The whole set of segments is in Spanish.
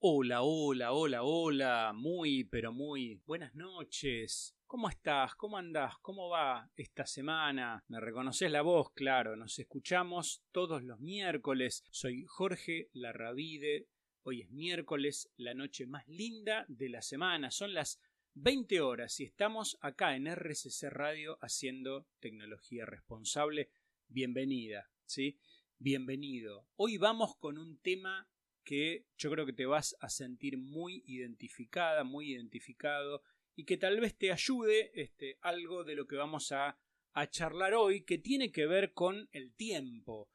Hola, hola, hola, hola, muy, pero muy buenas noches. ¿Cómo estás? ¿Cómo andás? ¿Cómo va esta semana? Me reconoces la voz, claro, nos escuchamos todos los miércoles. Soy Jorge Larravide. Hoy es miércoles, la noche más linda de la semana. Son las 20 horas y estamos acá en RCC Radio haciendo tecnología responsable. Bienvenida, ¿sí? Bienvenido. Hoy vamos con un tema que yo creo que te vas a sentir muy identificada, muy identificado y que tal vez te ayude este, algo de lo que vamos a, a charlar hoy que tiene que ver con el tiempo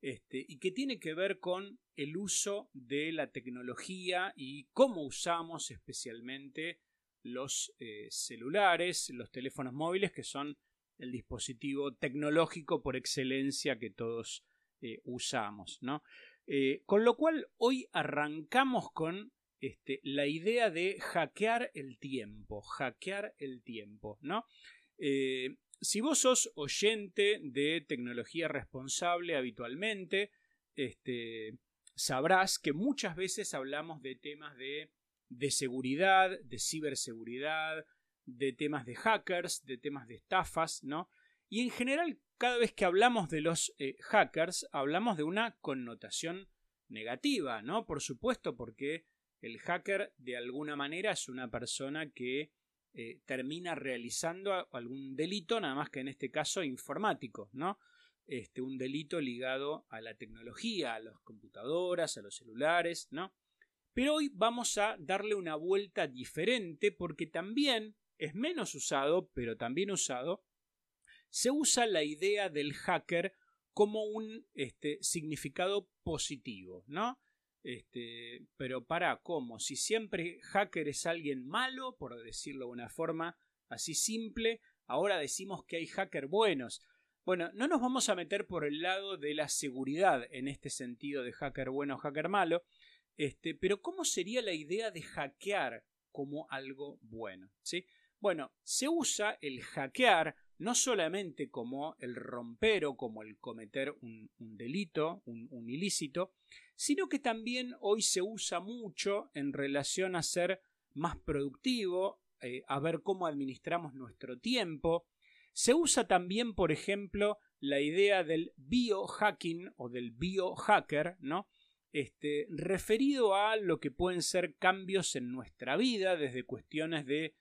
este, y que tiene que ver con el uso de la tecnología y cómo usamos especialmente los eh, celulares, los teléfonos móviles, que son el dispositivo tecnológico por excelencia que todos eh, usamos, ¿no? Eh, con lo cual hoy arrancamos con este, la idea de hackear el tiempo, hackear el tiempo, ¿no? Eh, si vos sos oyente de tecnología responsable habitualmente, este, sabrás que muchas veces hablamos de temas de, de seguridad, de ciberseguridad, de temas de hackers, de temas de estafas, ¿no? Y en general cada vez que hablamos de los eh, hackers, hablamos de una connotación negativa, ¿no? Por supuesto, porque el hacker de alguna manera es una persona que eh, termina realizando algún delito, nada más que en este caso informático, ¿no? Este, un delito ligado a la tecnología, a las computadoras, a los celulares, ¿no? Pero hoy vamos a darle una vuelta diferente porque también es menos usado, pero también usado se usa la idea del hacker como un este, significado positivo, ¿no? Este, pero para, ¿cómo? Si siempre hacker es alguien malo, por decirlo de una forma así simple, ahora decimos que hay hacker buenos. Bueno, no nos vamos a meter por el lado de la seguridad en este sentido de hacker bueno o hacker malo, este, pero ¿cómo sería la idea de hackear como algo bueno? ¿sí? Bueno, se usa el hackear no solamente como el romper o como el cometer un, delito, un, ilícito, sino que también hoy se usa mucho en relación a ser más productivo, eh, a ver cómo administramos nuestro tiempo. Se usa también, por ejemplo, la idea del biohacking o del biohacker, ¿no? Este, referido a lo que pueden ser cambios en nuestra vida, desde cuestiones de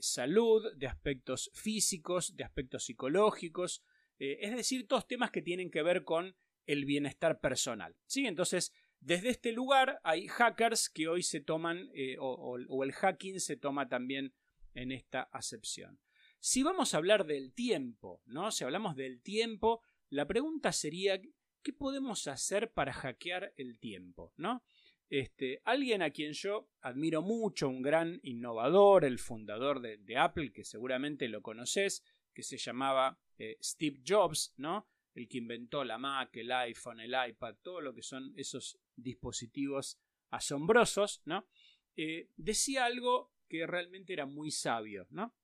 salud, de aspectos físicos, de aspectos psicológicos, eh, es decir, todos temas que tienen que ver con el bienestar personal. ¿sí? Entonces, desde este lugar hay hackers que hoy se toman, eh, o, o el hacking se toma también en esta acepción. Si vamos a hablar del tiempo, ¿no? Si hablamos del tiempo, la pregunta sería ¿qué podemos hacer para hackear el tiempo? ¿no? Este, alguien a quien yo admiro mucho, un gran innovador, el fundador de, Apple, que seguramente lo conoces, que se llamaba eh, Steve Jobs, ¿no? El que inventó la Mac, el iPhone, el iPad, todo lo que son esos dispositivos asombrosos, ¿no? Eh, decía algo que realmente era muy sabio, ¿no?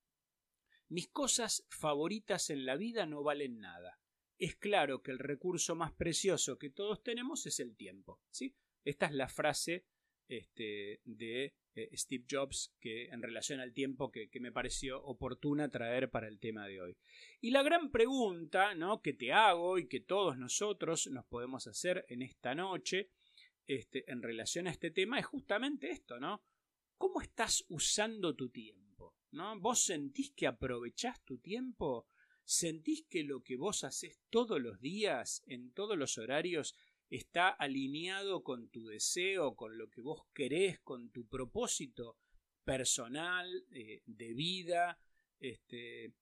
Mis cosas favoritas en la vida no valen nada. Es claro que el recurso más precioso que todos tenemos es el tiempo, ¿sí? Esta es la frase este, de eh, Steve Jobs que en relación al tiempo que, me pareció oportuna traer para el tema de hoy. Y la gran pregunta ¿no? que te hago y que todos nosotros nos podemos hacer en esta noche este, en relación a este tema es justamente esto, ¿no? ¿Cómo estás usando tu tiempo? ¿no? ¿Vos sentís que aprovechás tu tiempo? ¿Sentís que lo que vos haces todos los días, en todos los horarios, está alineado con tu deseo, con lo que vos querés, con tu propósito personal, eh, de vida, este,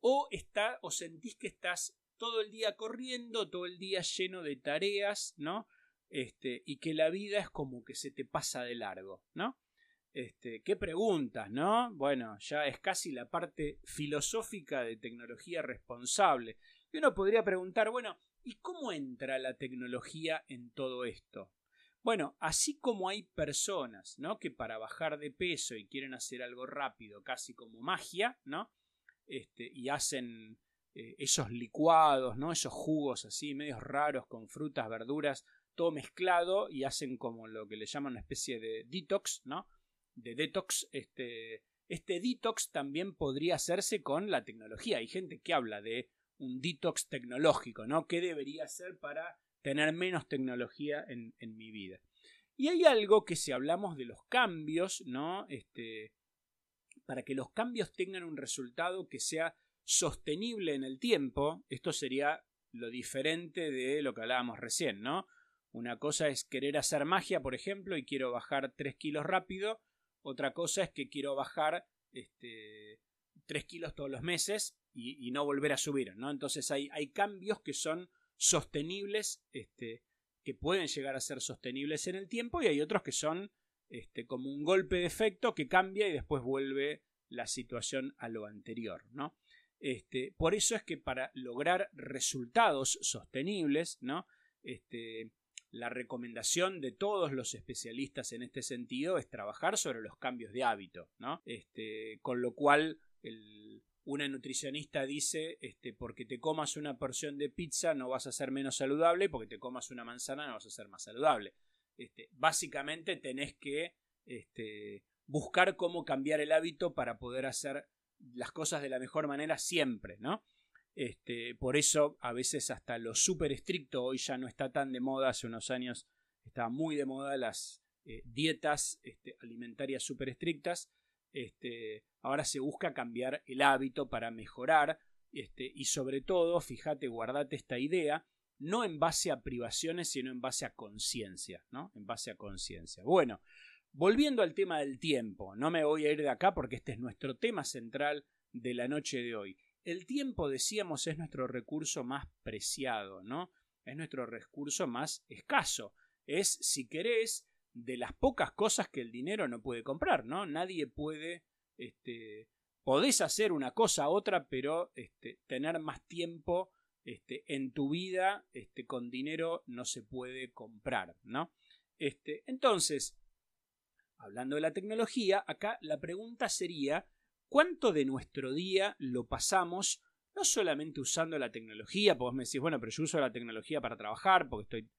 o, está, o sentís que estás todo el día corriendo, todo el día lleno de tareas, ¿no? Este, y que la vida es como que se te pasa de largo, ¿no? Este, ¿Qué preguntas, no? Bueno, ya es casi la parte filosófica de tecnología responsable. Y uno podría preguntar, bueno, ¿Y cómo entra la tecnología en todo esto? Bueno, así como hay personas, ¿no? Que para bajar de peso y quieren hacer algo rápido, casi como magia, ¿no? Este, y hacen eh, esos licuados, ¿no? Esos jugos así, medios raros, con frutas, verduras, todo mezclado y hacen como lo que le llaman una especie de detox, ¿no? De detox, este, este detox también podría hacerse con la tecnología. Hay gente que habla de un detox tecnológico, ¿no? ¿Qué debería hacer para tener menos tecnología en, mi vida? Y hay algo que si hablamos de los cambios, ¿no? Este, para que los cambios tengan un resultado que sea sostenible en el tiempo, esto sería lo diferente de lo que hablábamos recién, ¿no? Una cosa es querer hacer magia, por ejemplo, y quiero bajar 3 kilos rápido. Otra cosa es que quiero bajar este, 3 kilos todos los meses y, no volver a subir, ¿no? Entonces hay, hay cambios que son sostenibles, este, que pueden llegar a ser sostenibles en el tiempo y hay otros que son este, como un golpe de efecto que cambia y después vuelve la situación a lo anterior, ¿no? Este, por eso es que para lograr resultados sostenibles, ¿no? Este, la recomendación de todos los especialistas en este sentido es trabajar sobre los cambios de hábito, ¿no? Este, con lo cual una nutricionista dice, este, porque te comas una porción de pizza no vas a ser menos saludable, porque te comas una manzana no vas a ser más saludable. Este, básicamente tenés que este, buscar cómo cambiar el hábito para poder hacer las cosas de la mejor manera siempre, ¿no? Este, por eso a veces hasta lo súper estricto hoy ya no está tan de moda, hace unos años estaba muy de moda las eh, dietas este, alimentarias súper estrictas, este, ahora se busca cambiar el hábito para mejorar este, y sobre todo, fíjate, guardate esta idea, no en base a privaciones, sino en base a conciencia, ¿no? En base a conciencia. Bueno, volviendo al tema del tiempo, no me voy a ir de acá porque este es nuestro tema central de la noche de hoy. El tiempo, decíamos, es nuestro recurso más preciado, ¿no? Es nuestro recurso más escaso. Es, si querés, de las pocas cosas que el dinero no puede comprar, ¿no? Nadie puede, este, podés hacer una cosa u otra, pero este, tener más tiempo este, en tu vida con dinero no se puede comprar, ¿no? Entonces, hablando de la tecnología, acá la pregunta sería, ¿cuánto de nuestro día lo pasamos no solamente usando la tecnología? Porque vos me decís, bueno, pero yo uso la tecnología para trabajar, porque estoy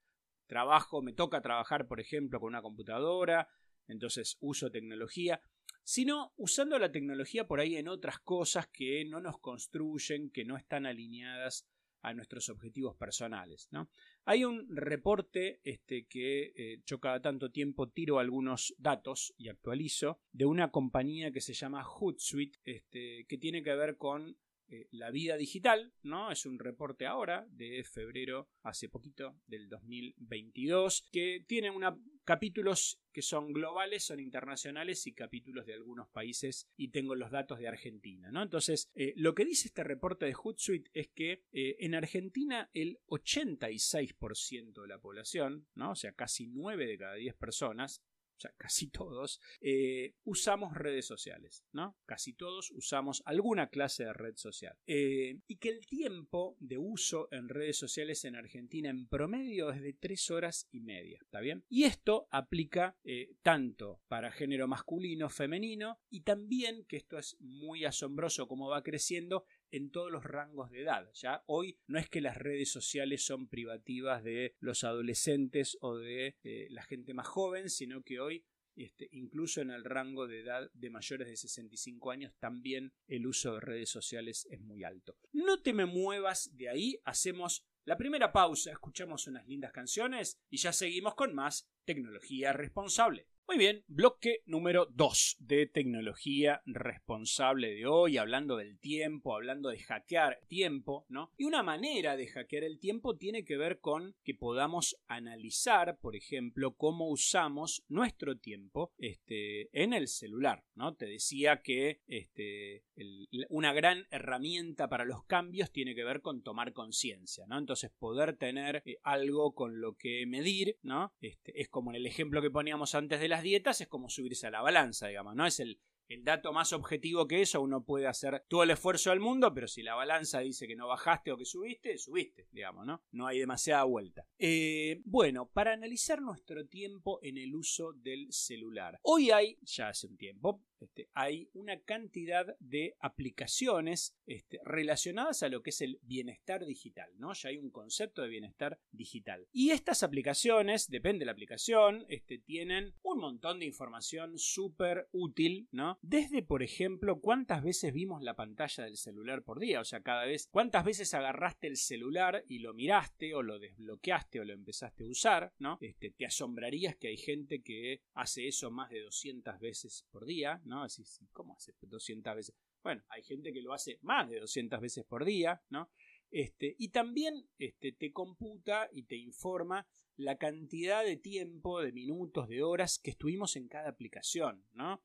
trabajo, me toca trabajar, por ejemplo, con una computadora, entonces uso tecnología, sino usando la tecnología por ahí en otras cosas que no nos construyen, que no están alineadas a nuestros objetivos personales. ¿no? Hay un reporte este, que eh, yo cada tanto tiempo tiro algunos datos y actualizo de una compañía que se llama Hootsuite, este, que tiene que ver con eh, la vida digital, ¿no? Es un reporte ahora de febrero, hace poquito, del 2022, que tiene capítulos que son globales, son internacionales y capítulos de algunos países y tengo los datos de Argentina, ¿no? Entonces, eh, lo que dice este reporte de Hootsuite es que eh, en Argentina el 86% de la población, ¿no? O sea, casi 9 de cada 10 personas o sea, casi todos, eh, usamos redes sociales, ¿no? Casi todos usamos alguna clase de red social. Eh, y que el tiempo de uso en redes sociales en Argentina en promedio es de 3 horas y media, ¿está bien? Y esto aplica eh, tanto para género masculino, femenino, y también, que esto es muy asombroso cómo va creciendo, en todos los rangos de edad. Ya hoy no es que las redes sociales son privativas de los adolescentes o de eh, la gente más joven, sino que hoy este, incluso en el rango de edad de mayores de 65 años también el uso de redes sociales es muy alto. No te me muevas de ahí, hacemos la primera pausa, escuchamos unas lindas canciones y ya seguimos con más tecnología responsable. Muy bien, bloque número 2 de tecnología responsable de hoy, hablando del tiempo, hablando de hackear tiempo, ¿no? Y una manera de hackear el tiempo tiene que ver con que podamos analizar, por ejemplo, cómo usamos nuestro tiempo este, en el celular, ¿no? Te decía que este, una gran herramienta para los cambios tiene que ver con tomar conciencia, ¿no? Entonces, poder tener eh, algo con lo que medir, ¿no? Este, es como en el ejemplo que poníamos antes de las dietas, es como subirse a la balanza, digamos, ¿no? Es el, el dato más objetivo que eso, uno puede hacer todo el esfuerzo del mundo, pero si la balanza dice que no bajaste o que subiste, subiste, digamos, ¿no? No hay demasiada vuelta. Eh, bueno, para analizar nuestro tiempo en el uso del celular. Hoy hay, ya hace un tiempo, este, hay una cantidad de aplicaciones este, relacionadas a lo que es el bienestar digital, ¿no? Ya hay un concepto de bienestar digital. Y estas aplicaciones, depende de la aplicación, este, tienen un montón de información súper útil, ¿no? Desde, por ejemplo, cuántas veces vimos la pantalla del celular por día, o sea, cada vez, cuántas veces agarraste el celular y lo miraste o lo desbloqueaste o lo empezaste a usar, ¿no? Este, te asombrarías que hay gente que hace eso más de 200 veces por día, ¿no? Así, ¿cómo hace 200 veces? Bueno, hay gente que lo hace más de 200 veces por día, ¿no? Este, y también este, te computa y te informa la cantidad de tiempo, de minutos, de horas que estuvimos en cada aplicación, ¿no?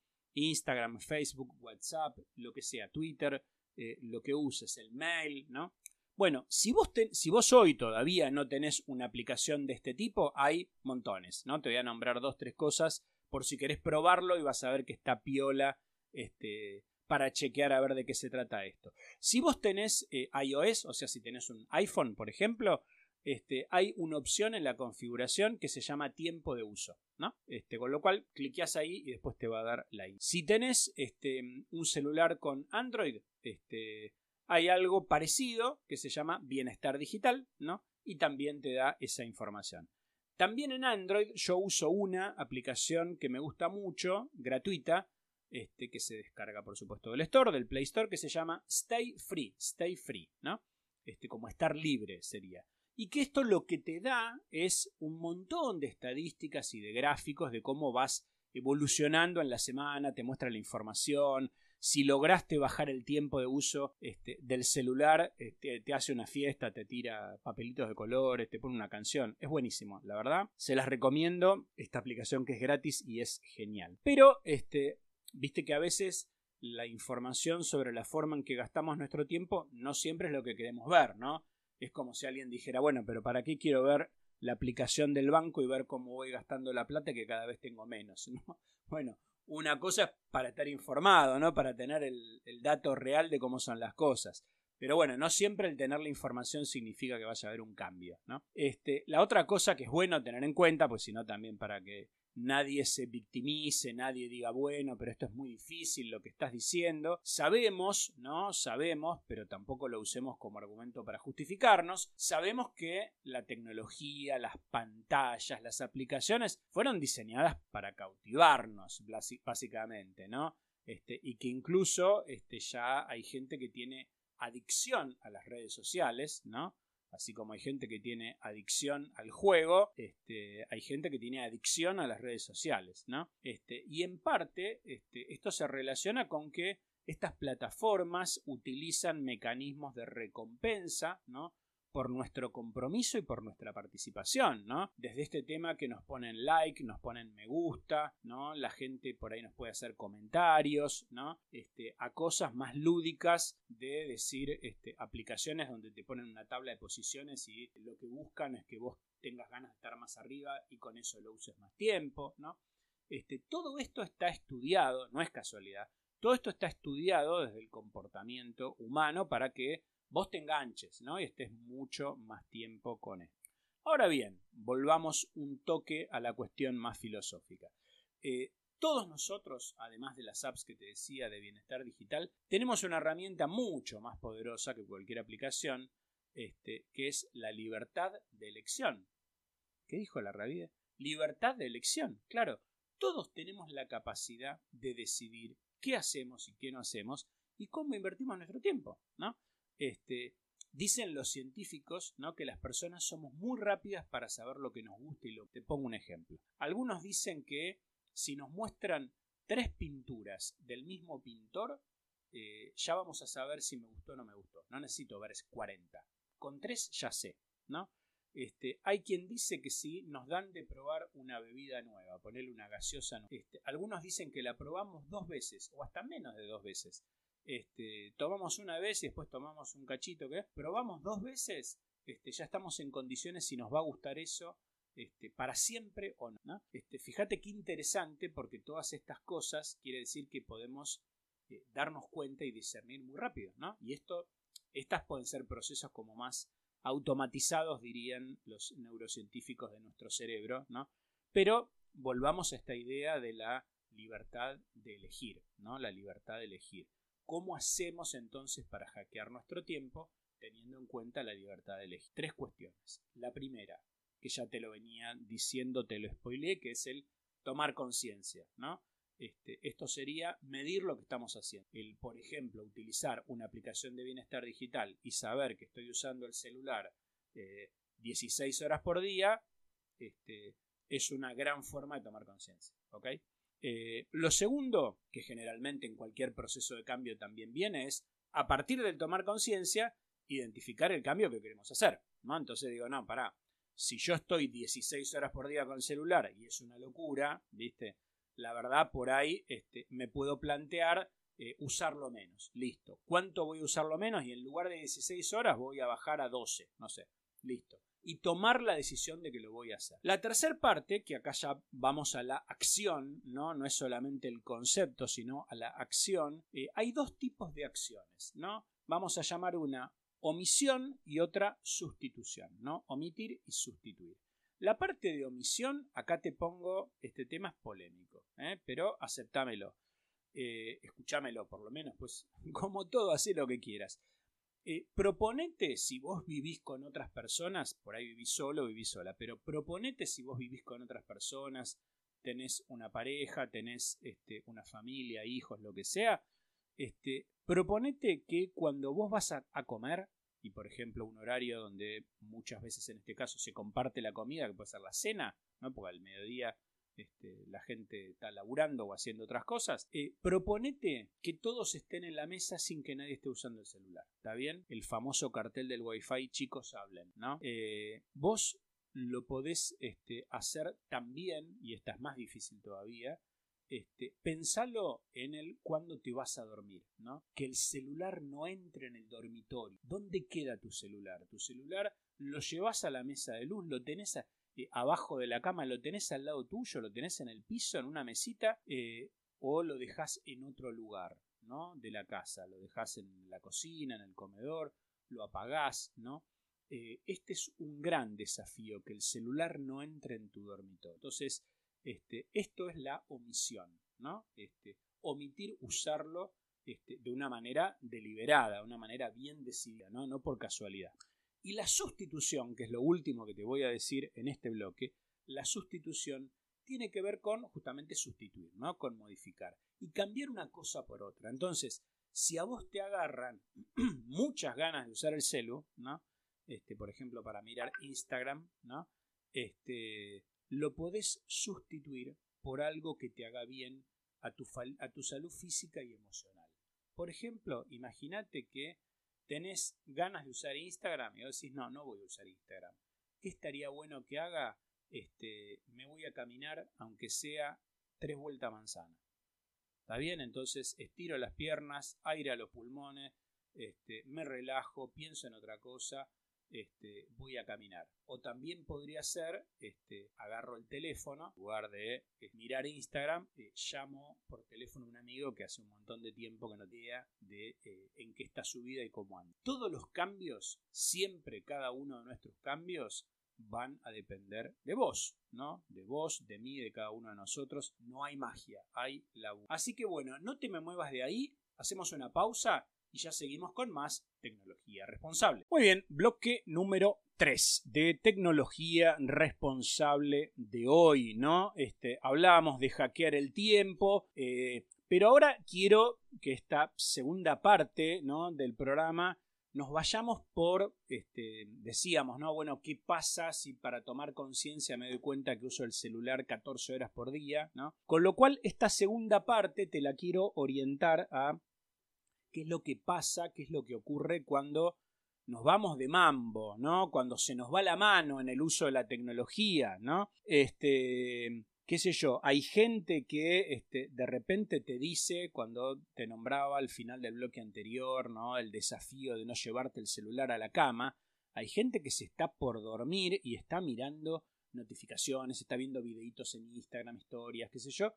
Instagram, Facebook, WhatsApp, lo que sea, Twitter, eh, lo que uses, el mail, ¿no? Bueno, si vos, si vos hoy todavía no tenés una aplicación de este tipo, hay montones, ¿no? Te voy a nombrar dos, tres cosas por si querés probarlo y vas a ver que está piola este, para chequear a ver de qué se trata esto. Si vos tenés eh, iOS, o sea, si tenés un iPhone, por ejemplo, este, hay una opción en la configuración que se llama tiempo de uso, ¿no? Este, con lo cual, cliqueas ahí y después te va a dar la Si tenés este, un celular con Android, este, hay algo parecido que se llama bienestar digital, ¿no? Y también te da esa información. También en Android yo uso una aplicación que me gusta mucho, gratuita, este, que se descarga por supuesto del Store, del Play Store, que se llama Stay Free, Stay Free, ¿no? Este, como estar libre sería. Y que esto lo que te da es un montón de estadísticas y de gráficos de cómo vas evolucionando en la semana, te muestra la información, si lograste bajar el tiempo de uso este, del celular, este, te hace una fiesta, te tira papelitos de colores, te pone una canción. Es buenísimo, la verdad. Se las recomiendo. Esta aplicación que es gratis y es genial. Pero, este, viste que a veces la información sobre la forma en que gastamos nuestro tiempo no siempre es lo que queremos ver, ¿no? Es como si alguien dijera, bueno, pero ¿para qué quiero ver la aplicación del banco y ver cómo voy gastando la plata que cada vez tengo menos, ¿no? Bueno, una cosa es para estar informado, ¿no? Para tener el, dato real de cómo son las cosas. Pero bueno, no siempre el tener la información significa que vaya a haber un cambio, ¿no? Este, la otra cosa que es bueno tener en cuenta, pues si no también para que nadie se victimice, nadie diga, bueno, pero esto es muy difícil lo que estás diciendo. Sabemos, ¿no? Sabemos, pero tampoco lo usemos como argumento para justificarnos. Sabemos que la tecnología, las pantallas, las aplicaciones fueron diseñadas para cautivarnos, básicamente, ¿no? Este, y que incluso este, ya hay gente que tiene adicción a las redes sociales, ¿no? Así como hay gente que tiene adicción al juego, este, hay gente que tiene adicción a las redes sociales, ¿no? Este, y en parte este, esto se relaciona con que estas plataformas utilizan mecanismos de recompensa, ¿no? Por nuestro compromiso y por nuestra participación, ¿no? Desde este tema que nos ponen like, nos ponen me gusta, ¿no? La gente por ahí nos puede hacer comentarios, ¿no? Este, a cosas más lúdicas de decir este, aplicaciones donde te ponen una tabla de posiciones y lo que buscan es que vos tengas ganas de estar más arriba y con eso lo uses más tiempo, ¿no? Este, todo esto está estudiado, no es casualidad, todo esto está estudiado desde el comportamiento humano para que vos te enganches, ¿no? Y estés mucho más tiempo con él. Ahora bien, volvamos un toque a la cuestión más filosófica. Eh, todos nosotros, además de las apps que te decía de bienestar digital, tenemos una herramienta mucho más poderosa que cualquier aplicación, este, que es la libertad de elección. ¿Qué dijo la rabia? Libertad de elección, claro. Todos tenemos la capacidad de decidir qué hacemos y qué no hacemos y cómo invertimos nuestro tiempo, ¿no? Este, dicen los científicos que las personas somos muy rápidas para saber lo que nos gusta y lo Te pongo un ejemplo. Algunos dicen que si nos muestran tres pinturas del mismo pintor, eh, ya vamos a saber si me gustó o no me gustó. No necesito ver 40. Con tres ya sé, ¿no? Este, hay quien dice que si nos dan de probar una bebida nueva, ponerle una gaseosa. Este, algunos dicen que la probamos dos veces o hasta menos de dos veces este, tomamos una vez y después tomamos un cachito, que probamos dos veces, este, ya estamos en condiciones si nos va a gustar eso este, para siempre o no. Fíjate qué interesante porque todas estas cosas quiere decir que podemos eh, darnos cuenta y discernir muy rápido, ¿no? Y esto, estas pueden ser procesos como más automatizados, dirían los neurocientíficos de nuestro cerebro, ¿no? Pero volvamos a esta idea de la libertad de elegir, ¿no? La libertad de elegir. ¿Cómo hacemos entonces para hackear nuestro tiempo teniendo en cuenta la libertad de elegir? Tres cuestiones. La primera, que ya te lo venía diciendo, te lo spoileé, que es el tomar conciencia, ¿no? Este, esto sería medir lo que estamos haciendo. El, por ejemplo, utilizar una aplicación de bienestar digital y saber que estoy usando el celular 16 eh, horas por día, este, es una gran forma de tomar conciencia. Eh, lo segundo, que generalmente en cualquier proceso de cambio también viene, es a partir del tomar conciencia, identificar el cambio que queremos hacer. ¿no? Entonces digo, no, pará, si yo estoy 16 horas por día con el celular y es una locura, ¿viste? la verdad por ahí este, me puedo plantear eh, usarlo menos. Listo. ¿Cuánto voy a usarlo menos? Y en lugar de 16 horas voy a bajar a 12. No sé. Listo. Y tomar la decisión de que lo voy a hacer. La tercera parte, que acá ya vamos a la acción, no, no es solamente el concepto, sino a la acción. Eh, hay dos tipos de acciones, ¿no? Vamos a llamar una omisión y otra sustitución, ¿no? Omitir y sustituir. La parte de omisión, acá te pongo, este tema es polémico, ¿eh? pero aceptámelo, eh, escúchamelo por lo menos, pues como todo, haz lo que quieras. Eh, proponete si vos vivís con otras personas, por ahí vivís solo, vivís sola, pero proponete si vos vivís con otras personas, tenés una pareja, tenés este, una familia, hijos, lo que sea, este, proponete que cuando vos vas a comer, y por ejemplo un horario donde muchas veces en este caso se comparte la comida, que puede ser la cena, ¿no? porque al mediodía este, la gente está laburando o haciendo otras cosas, eh, proponete que todos estén en la mesa sin que nadie esté usando el celular. ¿Está bien? El famoso cartel del wifi, chicos hablen, ¿no? Eh, vos lo podés este, hacer también, y esta es más difícil todavía, este, pensalo en el cuando te vas a dormir, ¿no? Que el celular no entre en el dormitorio. ¿Dónde queda tu celular? Tu celular lo llevas a la mesa de luz, lo tenés eh, abajo de la cama, lo tenés al lado tuyo, lo tenés en el piso, en una mesita, eh, o lo dejas en otro lugar, ¿no? De la casa, lo dejas en la cocina, en el comedor, lo apagás, ¿no? Eh, este es un gran desafío, que el celular no entre en tu dormitorio. Entonces, este, esto es la omisión, ¿no? Este, omitir usarlo este, de una manera deliberada, de una manera bien decidida, ¿no? no por casualidad. Y la sustitución, que es lo último que te voy a decir en este bloque, la sustitución tiene que ver con justamente sustituir, ¿no? Con modificar y cambiar una cosa por otra. Entonces, si a vos te agarran muchas ganas de usar el celu, ¿no? Este, por ejemplo, para mirar Instagram, ¿no? Este, lo podés sustituir por algo que te haga bien a tu, a tu salud física y emocional. Por ejemplo, imagínate que tenés ganas de usar Instagram y vos decís, no, no voy a usar Instagram. ¿Qué estaría bueno que haga? Este, me voy a caminar, aunque sea tres vueltas a manzana. ¿Está bien? Entonces estiro las piernas, aire a los pulmones, este, me relajo, pienso en otra cosa este, voy a caminar. O también podría ser, este, agarro el teléfono, en lugar de eh, mirar Instagram, eh, llamo por teléfono a un amigo que hace un montón de tiempo que no tiene idea de eh, en qué está su vida y cómo anda. Todos los cambios, siempre cada uno de nuestros cambios, van a depender de vos, ¿no? De vos, de mí, de cada uno de nosotros. No hay magia, hay la Así que bueno, no te me muevas de ahí, hacemos una pausa y ya seguimos con más tecnología responsable. Muy bien, bloque número 3 de tecnología responsable de hoy, ¿no? Este, hablábamos de hackear el tiempo, eh, pero ahora quiero que esta segunda parte ¿no? del programa nos vayamos por, este, decíamos, ¿no? Bueno, ¿qué pasa si para tomar conciencia me doy cuenta que uso el celular 14 horas por día, ¿no? Con lo cual, esta segunda parte te la quiero orientar a qué es lo que pasa, qué es lo que ocurre cuando nos vamos de mambo, ¿no? Cuando se nos va la mano en el uso de la tecnología, ¿no? Este, qué sé yo, hay gente que este, de repente te dice, cuando te nombraba al final del bloque anterior, ¿no? El desafío de no llevarte el celular a la cama, hay gente que se está por dormir y está mirando notificaciones, está viendo videitos en Instagram, historias, qué sé yo.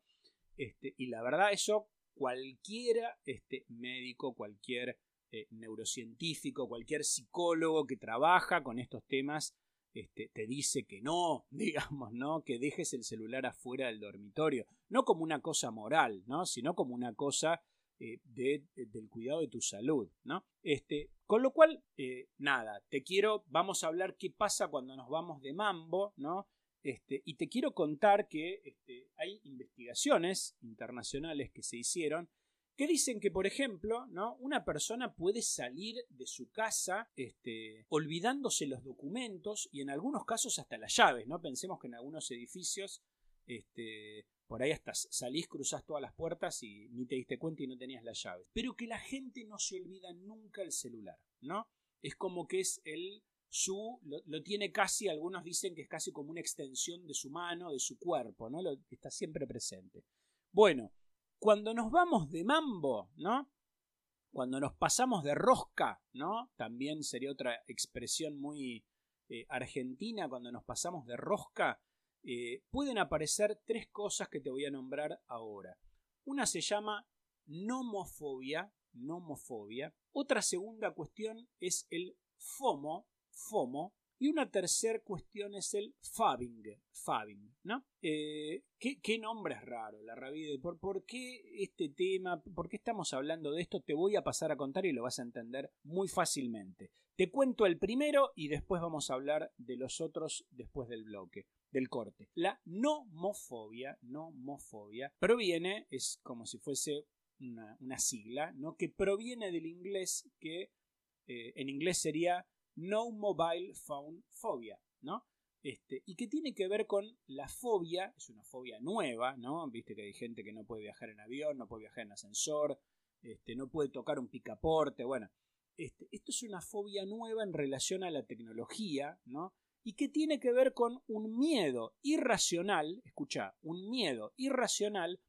Este, y la verdad, eso cualquiera este, médico, cualquier eh, neurocientífico, cualquier psicólogo que trabaja con estos temas, este, te dice que no, digamos, ¿no? Que dejes el celular afuera del dormitorio. No como una cosa moral, ¿no? Sino como una cosa eh, de, del cuidado de tu salud, ¿no? Este, con lo cual, eh, nada, te quiero, vamos a hablar qué pasa cuando nos vamos de mambo, ¿no? Este, y te quiero contar que este, hay investigaciones internacionales que se hicieron que dicen que, por ejemplo, ¿no? una persona puede salir de su casa este, olvidándose los documentos y en algunos casos hasta las llaves. ¿no? Pensemos que en algunos edificios este, por ahí hasta salís, cruzás todas las puertas y ni te diste cuenta y no tenías las llaves. Pero que la gente no se olvida nunca el celular, ¿no? Es como que es el su, lo, tiene casi, algunos dicen que es casi como una extensión de su mano, de su cuerpo, ¿no? Lo, está siempre presente. Bueno, cuando nos vamos de mambo, ¿no? Cuando nos pasamos de rosca, ¿no? También sería otra expresión muy eh, argentina, cuando nos pasamos de rosca, eh, pueden aparecer tres cosas que te voy a nombrar ahora. Una se llama nomofobia, nomofobia. Otra segunda cuestión es el FOMO, FOMO. Y una tercera cuestión es el fabbing, fabbing, ¿no? Eh, ¿qué, ¿qué, nombre es raro, la Ravide? ¿Por, ¿Por qué este tema? ¿Por qué estamos hablando de esto? Te voy a pasar a contar y lo vas a entender muy fácilmente. Te cuento el primero y después vamos a hablar de los otros después del bloque del corte. La nomofobia, nomofobia, proviene, es como si fuese una, sigla, ¿no? que proviene del inglés que eh, en inglés sería No Mobile Phone Phobia, ¿no? Este, y que tiene que ver con la fobia, es una fobia nueva, ¿no? Viste que hay gente que no puede viajar en avión, no puede viajar en ascensor, este, no puede tocar un picaporte, bueno. Este, esto es una fobia nueva en relación a la tecnología, ¿no? y que tiene que ver con un miedo irracional, escucha, un miedo irracional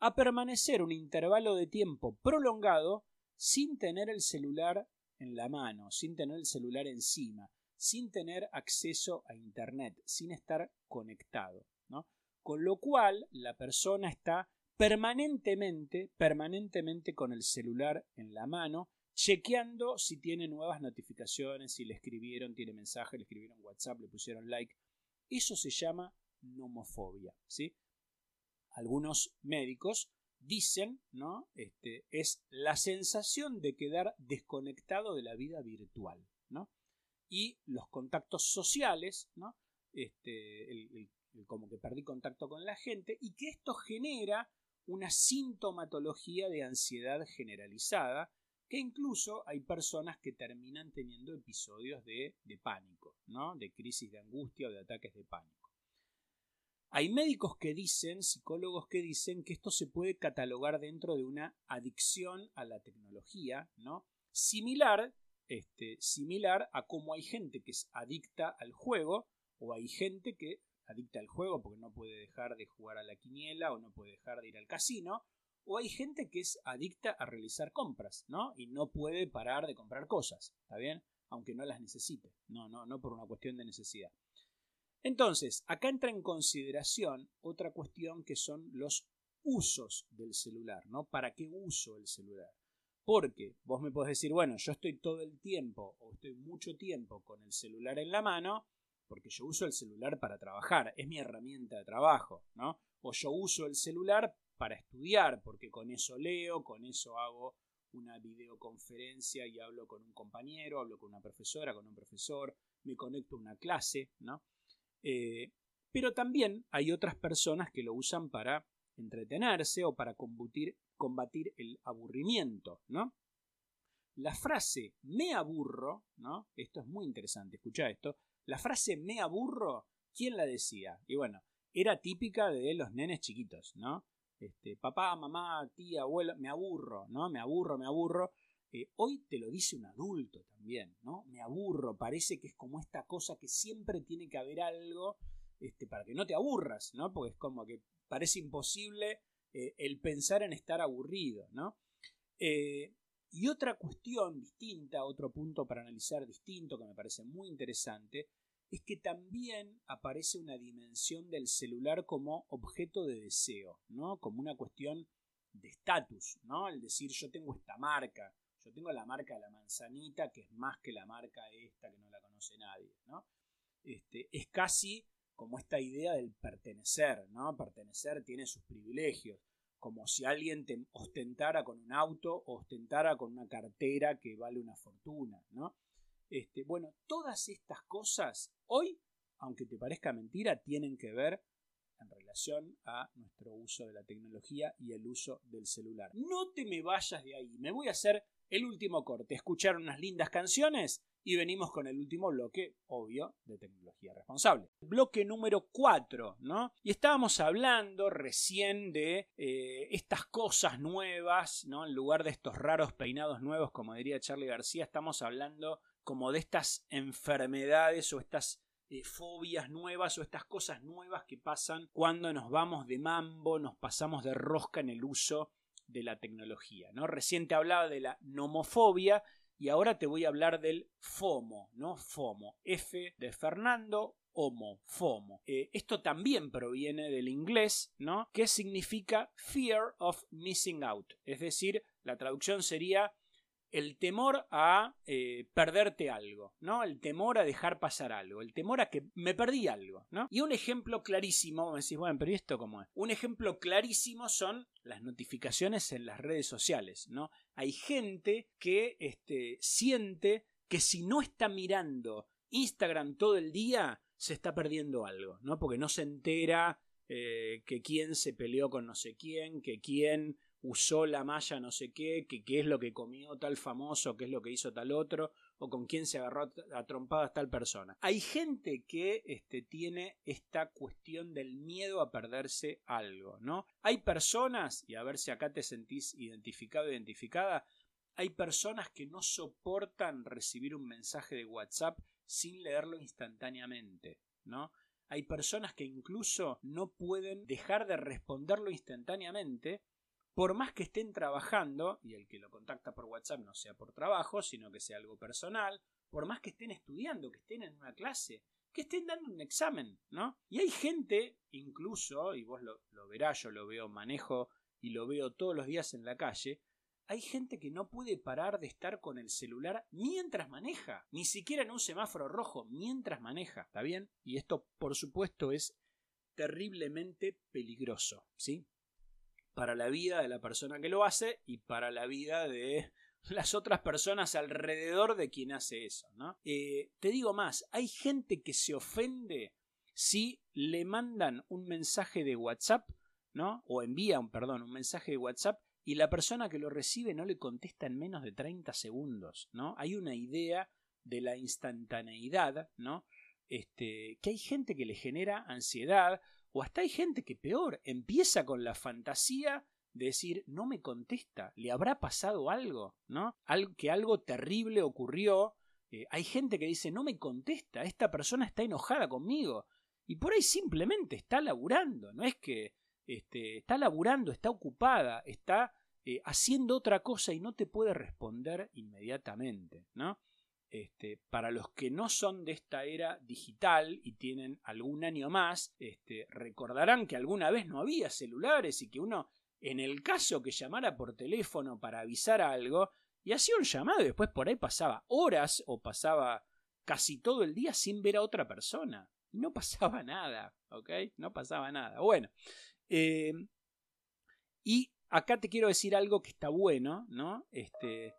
a permanecer un intervalo de tiempo prolongado sin tener el celular en la mano, sin tener el celular encima, sin tener acceso a Internet, sin estar conectado. ¿no? Con lo cual la persona está permanentemente, permanentemente con el celular en la mano chequeando si tiene nuevas notificaciones, si le escribieron, tiene mensaje, le escribieron WhatsApp, le pusieron like. Eso se llama nomofobia, ¿sí? Algunos médicos dicen, ¿no? Este, es la sensación de quedar desconectado de la vida virtual, ¿no? Y los contactos sociales, ¿no? Este, como que perdí contacto con la gente y que esto genera una sintomatología de ansiedad generalizada que incluso hay personas que terminan teniendo episodios de, pánico, ¿no? de crisis de angustia o de ataques de pánico. Hay médicos que dicen, psicólogos que dicen que esto se puede catalogar dentro de una adicción a la tecnología, ¿no? Similar, este, similar a cómo hay gente que es adicta al juego o hay gente que adicta al juego porque no puede dejar de jugar a la quiniela o no puede dejar de ir al casino o hay gente que es adicta a realizar compras, ¿no? Y no puede parar de comprar cosas, ¿está bien? Aunque no las necesite, no, no, no por una cuestión de necesidad. Entonces, acá entra en consideración otra cuestión que son los usos del celular, ¿no? ¿Para qué uso el celular? Porque vos me podés decir, bueno, yo estoy todo el tiempo o estoy mucho tiempo con el celular en la mano, porque yo uso el celular para trabajar, es mi herramienta de trabajo, ¿no? O yo uso el celular para estudiar, porque con eso leo, con eso hago una videoconferencia y hablo con un compañero, hablo con una profesora, con un profesor, me conecto a una clase, ¿no? Eh, pero también hay otras personas que lo usan para entretenerse o para combatir, el aburrimiento, ¿no? La frase me aburro, ¿no? Esto es muy interesante, escucha esto. La frase me aburro, ¿quién la decía? Y bueno, era típica de los nenes chiquitos, ¿no? Este, papá, mamá, tía, abuelo, me aburro, ¿no? Me aburro, me aburro. Eh, hoy te lo dice un adulto también, ¿no? Me aburro, parece que es como esta cosa que siempre tiene que haber algo este, para que no te aburras, ¿no? Porque es como que parece imposible eh, el pensar en estar aburrido, ¿no? Eh, y otra cuestión distinta, otro punto para analizar distinto que me parece muy interesante, es que también aparece una dimensión del celular como objeto de deseo, ¿no? Como una cuestión de estatus, ¿no? El decir yo tengo esta marca, yo tengo la marca de la manzanita, que es más que la marca esta que no la conoce nadie, ¿no? Este, es casi como esta idea del pertenecer, ¿no? Pertenecer tiene sus privilegios, como si alguien te ostentara con un auto o ostentara con una cartera que vale una fortuna, ¿no? Este, bueno, todas estas cosas hoy, aunque te parezca mentira, tienen que ver en relación a nuestro uso de la tecnología y el uso del celular. No te me vayas de ahí, me voy a hacer el último corte, escuchar unas lindas canciones y venimos con el último bloque, obvio, de tecnología responsable. Bloque número 4, ¿no? Y estábamos hablando recién de eh, estas cosas nuevas, ¿no? En lugar de estos raros peinados nuevos, como diría Charlie García, estamos hablando como de estas enfermedades o estas eh, fobias nuevas o estas cosas nuevas que pasan cuando nos vamos de mambo, nos pasamos de rosca en el uso de la tecnología. ¿no? Recién te hablaba de la nomofobia y ahora te voy a hablar del FOMO, ¿no? FOMO, F de Fernando, Homo, FOMO. Eh, esto también proviene del inglés, ¿no? Que significa Fear of Missing Out. Es decir, la traducción sería el temor a eh, perderte algo, ¿no? El temor a dejar pasar algo, el temor a que me perdí algo, ¿no? Y un ejemplo clarísimo, me decís, bueno, pero ¿y esto cómo es? Un ejemplo clarísimo son las notificaciones en las redes sociales, ¿no? Hay gente que este, siente que si no está mirando Instagram todo el día, se está perdiendo algo, ¿no? Porque no se entera eh, que quién se peleó con no sé quién, que quién usó la malla no sé qué, que qué es lo que comió tal famoso, qué es lo que hizo tal otro, o con quién se agarró a trompadas tal persona. Hay gente que este, tiene esta cuestión del miedo a perderse algo, ¿no? Hay personas, y a ver si acá te sentís identificado, identificada, hay personas que no soportan recibir un mensaje de WhatsApp sin leerlo instantáneamente, ¿no? Hay personas que incluso no pueden dejar de responderlo instantáneamente por más que estén trabajando, y el que lo contacta por WhatsApp no sea por trabajo, sino que sea algo personal, por más que estén estudiando, que estén en una clase, que estén dando un examen, ¿no? Y hay gente, incluso, y vos lo, lo verás, yo lo veo, manejo y lo veo todos los días en la calle, hay gente que no puede parar de estar con el celular mientras maneja, ni siquiera en un semáforo rojo, mientras maneja, ¿está bien? Y esto, por supuesto, es terriblemente peligroso, ¿sí? Para la vida de la persona que lo hace y para la vida de las otras personas alrededor de quien hace eso. ¿no? Eh, te digo más, hay gente que se ofende si le mandan un mensaje de WhatsApp, ¿no? O envían, perdón, un mensaje de WhatsApp y la persona que lo recibe no le contesta en menos de 30 segundos, ¿no? Hay una idea de la instantaneidad, ¿no? Este, que hay gente que le genera ansiedad o hasta hay gente que peor, empieza con la fantasía de decir, no me contesta, le habrá pasado algo, ¿no? que algo terrible ocurrió. Eh, hay gente que dice, no me contesta, esta persona está enojada conmigo. Y por ahí simplemente está laburando, no es que este, está laburando, está ocupada, está eh, haciendo otra cosa y no te puede responder inmediatamente, ¿no? Este, para los que no son de esta era digital y tienen algún año más, este, recordarán que alguna vez no había celulares y que uno, en el caso que llamara por teléfono para avisar algo, y hacía un llamado y después por ahí pasaba horas o pasaba casi todo el día sin ver a otra persona. No pasaba nada, ¿ok? No pasaba nada. Bueno, eh, y acá te quiero decir algo que está bueno, ¿no? Este,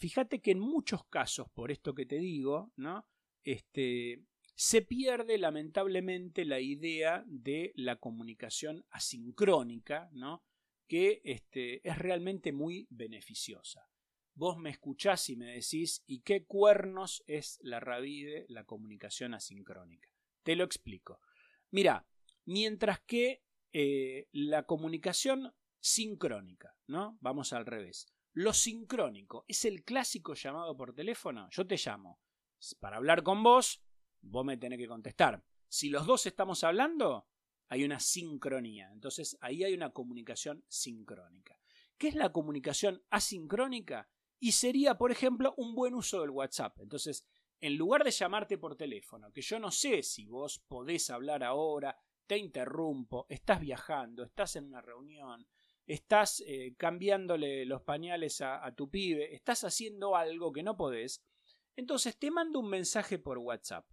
Fíjate que en muchos casos, por esto que te digo, ¿no? Este, se pierde lamentablemente la idea de la comunicación asincrónica, ¿no? que este, es realmente muy beneficiosa. Vos me escuchás y me decís, ¿y qué cuernos es la rabide, la comunicación asincrónica? Te lo explico. Mira, mientras que eh, la comunicación sincrónica, ¿no? Vamos al revés. Lo sincrónico es el clásico llamado por teléfono. Yo te llamo. Para hablar con vos, vos me tenés que contestar. Si los dos estamos hablando, hay una sincronía. Entonces ahí hay una comunicación sincrónica. ¿Qué es la comunicación asincrónica? Y sería, por ejemplo, un buen uso del WhatsApp. Entonces, en lugar de llamarte por teléfono, que yo no sé si vos podés hablar ahora, te interrumpo, estás viajando, estás en una reunión, estás eh, cambiándole los pañales a, a tu pibe, estás haciendo algo que no podés, entonces te mando un mensaje por WhatsApp.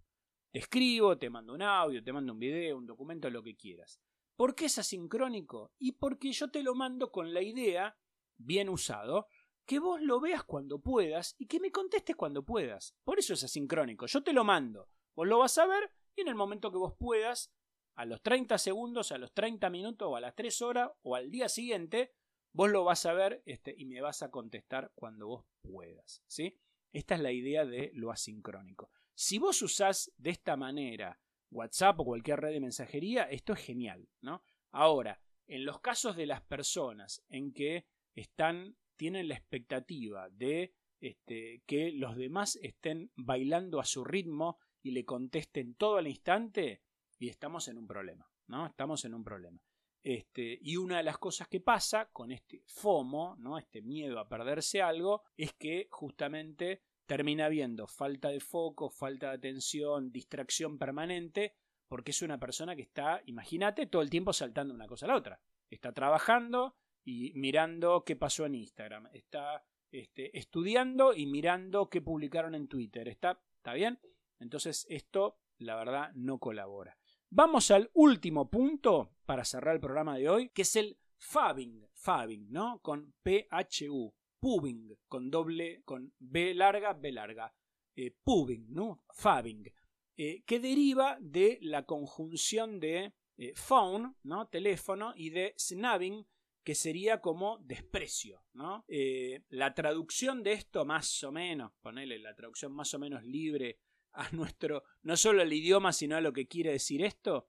Te escribo, te mando un audio, te mando un video, un documento, lo que quieras. ¿Por qué es asincrónico? Y porque yo te lo mando con la idea, bien usado, que vos lo veas cuando puedas y que me contestes cuando puedas. Por eso es asincrónico. Yo te lo mando. Vos lo vas a ver y en el momento que vos puedas, a los 30 segundos, a los 30 minutos o a las 3 horas o al día siguiente, vos lo vas a ver este, y me vas a contestar cuando vos puedas. ¿sí? Esta es la idea de lo asincrónico. Si vos usás de esta manera WhatsApp o cualquier red de mensajería, esto es genial. ¿no? Ahora, en los casos de las personas en que están tienen la expectativa de este, que los demás estén bailando a su ritmo y le contesten todo al instante y estamos en un problema, ¿no? Estamos en un problema. Este, y una de las cosas que pasa con este FOMO, ¿no? este miedo a perderse algo, es que justamente termina habiendo falta de foco, falta de atención, distracción permanente, porque es una persona que está, imagínate, todo el tiempo saltando una cosa a la otra. Está trabajando, y mirando qué pasó en Instagram, está este, estudiando y mirando qué publicaron en Twitter. ¿Está, ¿Está bien? Entonces esto, la verdad, no colabora. Vamos al último punto para cerrar el programa de hoy, que es el fabbing, fabbing, ¿no? Con P-H-U, pubbing, con doble, con B larga, B larga, eh, pubbing, ¿no? Fabbing, eh, que deriva de la conjunción de eh, phone, ¿no? Teléfono, y de snubbing, que sería como desprecio, ¿no? Eh, la traducción de esto más o menos, ponele la traducción más o menos libre a nuestro, no solo al idioma, sino a lo que quiere decir esto,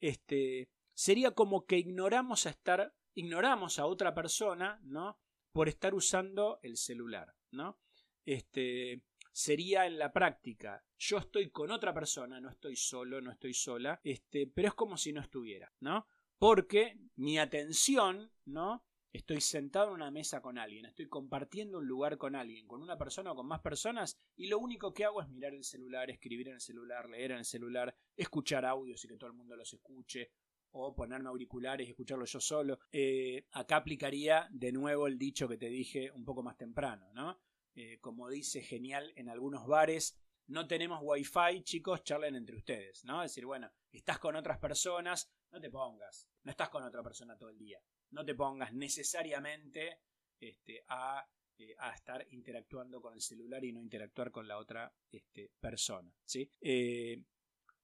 este, sería como que ignoramos a estar, ignoramos a otra persona, ¿no? Por estar usando el celular, ¿no? Este, sería en la práctica, yo estoy con otra persona, no estoy solo, no estoy sola, este, pero es como si no estuviera, ¿no? porque mi atención, ¿no? Estoy sentado en una mesa con alguien, estoy compartiendo un lugar con alguien, con una persona o con más personas, y lo único que hago es mirar el celular, escribir en el celular, leer en el celular, escuchar audios y que todo el mundo los escuche, o ponerme auriculares y escucharlo yo solo. Eh, acá aplicaría de nuevo el dicho que te dije un poco más temprano, ¿no? Eh, como dice genial en algunos bares, no tenemos wifi, chicos, charlen entre ustedes, ¿no? Es decir, bueno, estás con otras personas, no te pongas, no estás con otra persona todo el día, no te pongas necesariamente este, a, eh, a, estar interactuando con el celular y no interactuar con la otra este, persona, ¿sí? Eh,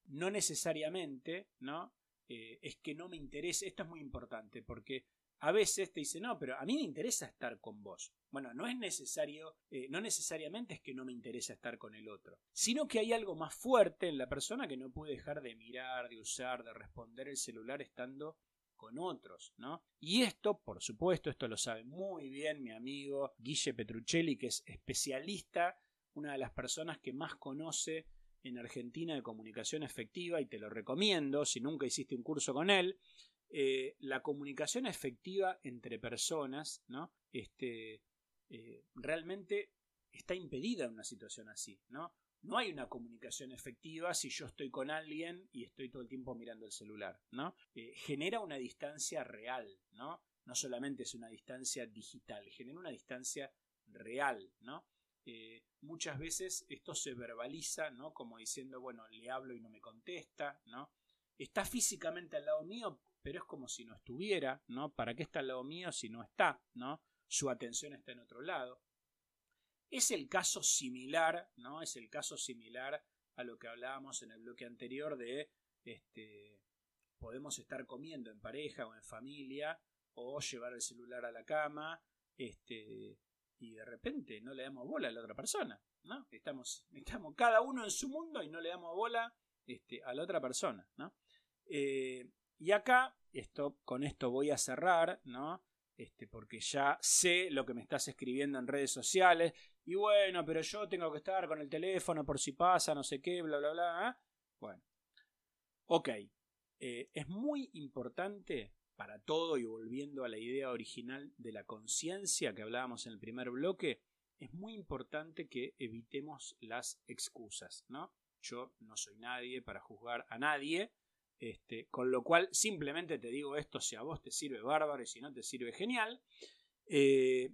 no necesariamente, ¿no? Eh, es que no me interese, esto es muy importante porque a veces te dice, no, pero a mí me interesa estar con vos. Bueno, no es necesario, no necesariamente es que no me interesa estar con el otro, sino que hay algo más fuerte en la persona que no puede dejar de mirar, de usar, de responder el celular estando con otros, ¿no? Y esto, por supuesto, esto lo sabe muy bien mi amigo Guille Petruccelli, que es especialista, una de las personas que más conoce en Argentina de comunicación efectiva y te lo recomiendo si nunca hiciste un curso con él. Eh, la comunicación efectiva entre personas, ¿no? Este, eh, realmente está impedida en una situación así, ¿no? No hay una comunicación efectiva si yo estoy con alguien y estoy todo el tiempo mirando el celular, ¿no? Eh, genera una distancia real, ¿no? No solamente es una distancia digital, genera una distancia real, ¿no? muchas veces esto se verbaliza, ¿no? Como diciendo, bueno, le hablo y no me contesta, ¿no? Está físicamente al lado mío, pero es como si no estuviera, ¿no? ¿Para qué está al lado mío si no está, ¿no? Su atención está en otro lado. Es el caso similar, ¿no? Es el caso similar a lo que hablábamos en el bloque anterior de este podemos estar comiendo en pareja o en familia o llevar el celular a la cama, este y de repente no le damos bola a la otra persona, ¿no? Estamos, estamos cada uno en su mundo y no le damos bola este, a la otra persona, ¿no? Eh, y acá, esto, con esto voy a cerrar, ¿no? Este, porque ya sé lo que me estás escribiendo en redes sociales. Y bueno, pero yo tengo que estar con el teléfono por si pasa, no sé qué, bla, bla, bla. ¿eh? Bueno. Ok. Eh, es muy importante para todo y volviendo a la idea original de la conciencia que hablábamos en el primer bloque, es muy importante que evitemos las excusas, ¿no? Yo no soy nadie para juzgar a nadie, este, con lo cual simplemente te digo esto, si a vos te sirve bárbaro y si no te sirve genial. Eh,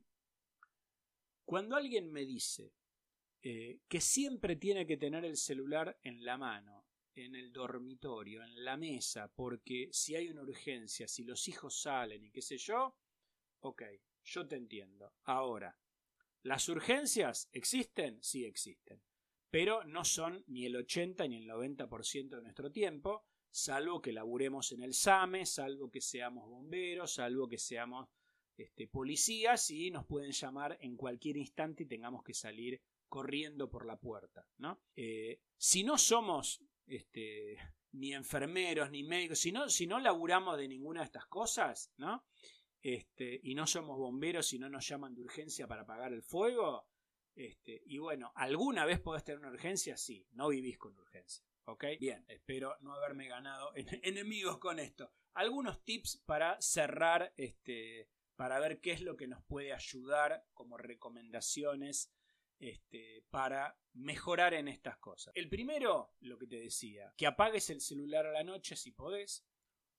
cuando alguien me dice eh, que siempre tiene que tener el celular en la mano, en el dormitorio, en la mesa, porque si hay una urgencia, si los hijos salen y qué sé yo, ok, yo te entiendo. Ahora, ¿las urgencias existen? Sí existen, pero no son ni el 80 ni el 90% de nuestro tiempo, salvo que laburemos en el SAME, salvo que seamos bomberos, salvo que seamos este, policías y nos pueden llamar en cualquier instante y tengamos que salir corriendo por la puerta, ¿no? Eh, si no somos este, ni enfermeros ni médicos, si no, si no laburamos de ninguna de estas cosas, ¿no? Este, y no somos bomberos y no nos llaman de urgencia para apagar el fuego, este, y bueno, ¿alguna vez podés tener una urgencia? Sí, no vivís con urgencia. ¿Ok? Bien, espero no haberme ganado enemigos con esto. Algunos tips para cerrar, este, para ver qué es lo que nos puede ayudar como recomendaciones este, para mejorar en estas cosas. El primero, lo que te decía, que apagues el celular a la noche si podés,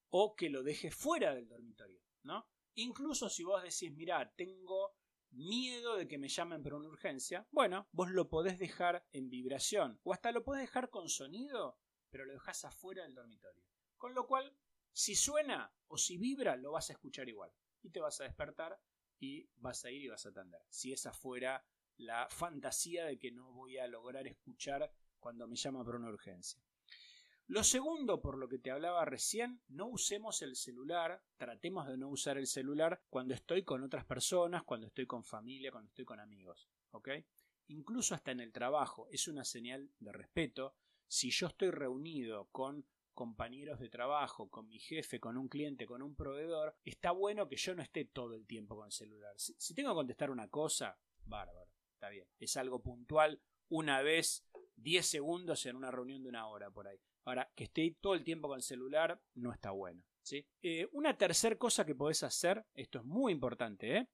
o que lo dejes fuera del dormitorio, ¿no? Incluso si vos decís, mira, tengo miedo de que me llamen por una urgencia, bueno, vos lo podés dejar en vibración, o hasta lo podés dejar con sonido, pero lo dejas afuera del dormitorio. Con lo cual, si suena o si vibra, lo vas a escuchar igual. Y te vas a despertar y vas a ir y vas a atender. Si es afuera la fantasía de que no voy a lograr escuchar cuando me llama por una urgencia. Lo segundo, por lo que te hablaba recién, no usemos el celular, tratemos de no usar el celular cuando estoy con otras personas, cuando estoy con familia, cuando estoy con amigos. Incluso hasta en el trabajo, es una señal de respeto. Si yo estoy reunido con compañeros de trabajo, con mi jefe, con un cliente, con un proveedor, está bueno que yo no esté todo el tiempo con el celular. Si, tengo que contestar una cosa, bárbaro está bien. Es algo puntual, una vez, 10 segundos en una reunión de una hora por ahí. Ahora, que esté todo el tiempo con el celular no está bueno. ¿sí? Eh, una tercera cosa que podés hacer, esto es muy importante, ¿eh?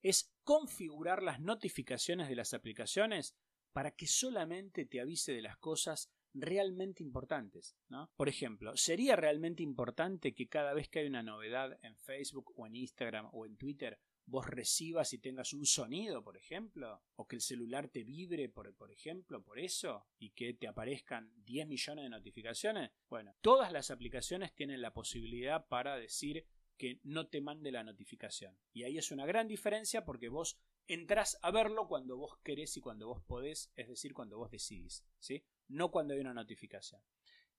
es configurar las notificaciones de las aplicaciones para que solamente te avise de las cosas realmente importantes. ¿no? Por ejemplo, ¿sería realmente importante que cada vez que hay una novedad en Facebook o en Instagram o en Twitter vos recibas y tengas un sonido, por ejemplo, o que el celular te vibre, por, por ejemplo, por eso, y que te aparezcan 10 millones de notificaciones. Bueno, todas las aplicaciones tienen la posibilidad para decir que no te mande la notificación. Y ahí es una gran diferencia porque vos entrás a verlo cuando vos querés y cuando vos podés, es decir, cuando vos decidís, ¿sí? No cuando hay una notificación.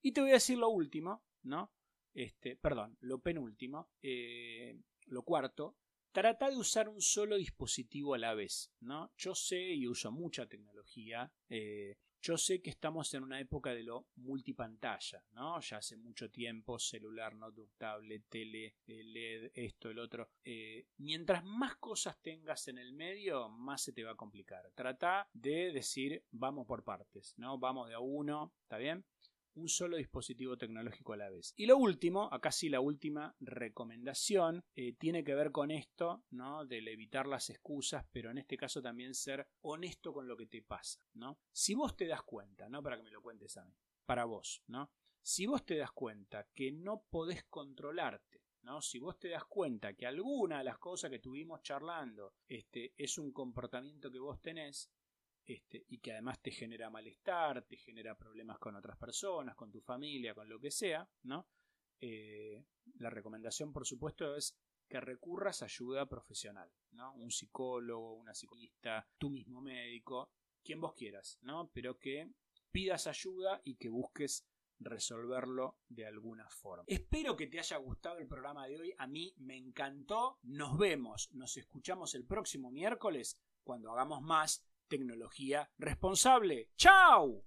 Y te voy a decir lo último, ¿no? Este, perdón, lo penúltimo, eh, lo cuarto, trata de usar un solo dispositivo a la vez, ¿no? Yo sé y uso mucha tecnología. Eh, yo sé que estamos en una época de lo multipantalla, ¿no? Ya hace mucho tiempo, celular, notebook, tablet, tele, eh, LED, esto, el otro. Eh, mientras más cosas tengas en el medio, más se te va a complicar. Trata de decir, vamos por partes, ¿no? Vamos de a uno, ¿está bien? Un solo dispositivo tecnológico a la vez. Y lo último, acá sí la última recomendación, eh, tiene que ver con esto, ¿no? Del evitar las excusas, pero en este caso también ser honesto con lo que te pasa, ¿no? Si vos te das cuenta, no para que me lo cuentes a mí, para vos, ¿no? Si vos te das cuenta que no podés controlarte, ¿no? Si vos te das cuenta que alguna de las cosas que estuvimos charlando este, es un comportamiento que vos tenés, este, y que además te genera malestar, te genera problemas con otras personas, con tu familia, con lo que sea, ¿no? Eh, la recomendación, por supuesto, es que recurras a ayuda profesional, ¿no? Un psicólogo, una psicologista, tú mismo médico, quien vos quieras, ¿no? Pero que pidas ayuda y que busques resolverlo de alguna forma. Espero que te haya gustado el programa de hoy. A mí me encantó. Nos vemos, nos escuchamos el próximo miércoles cuando hagamos más tecnología responsable. ¡Chao!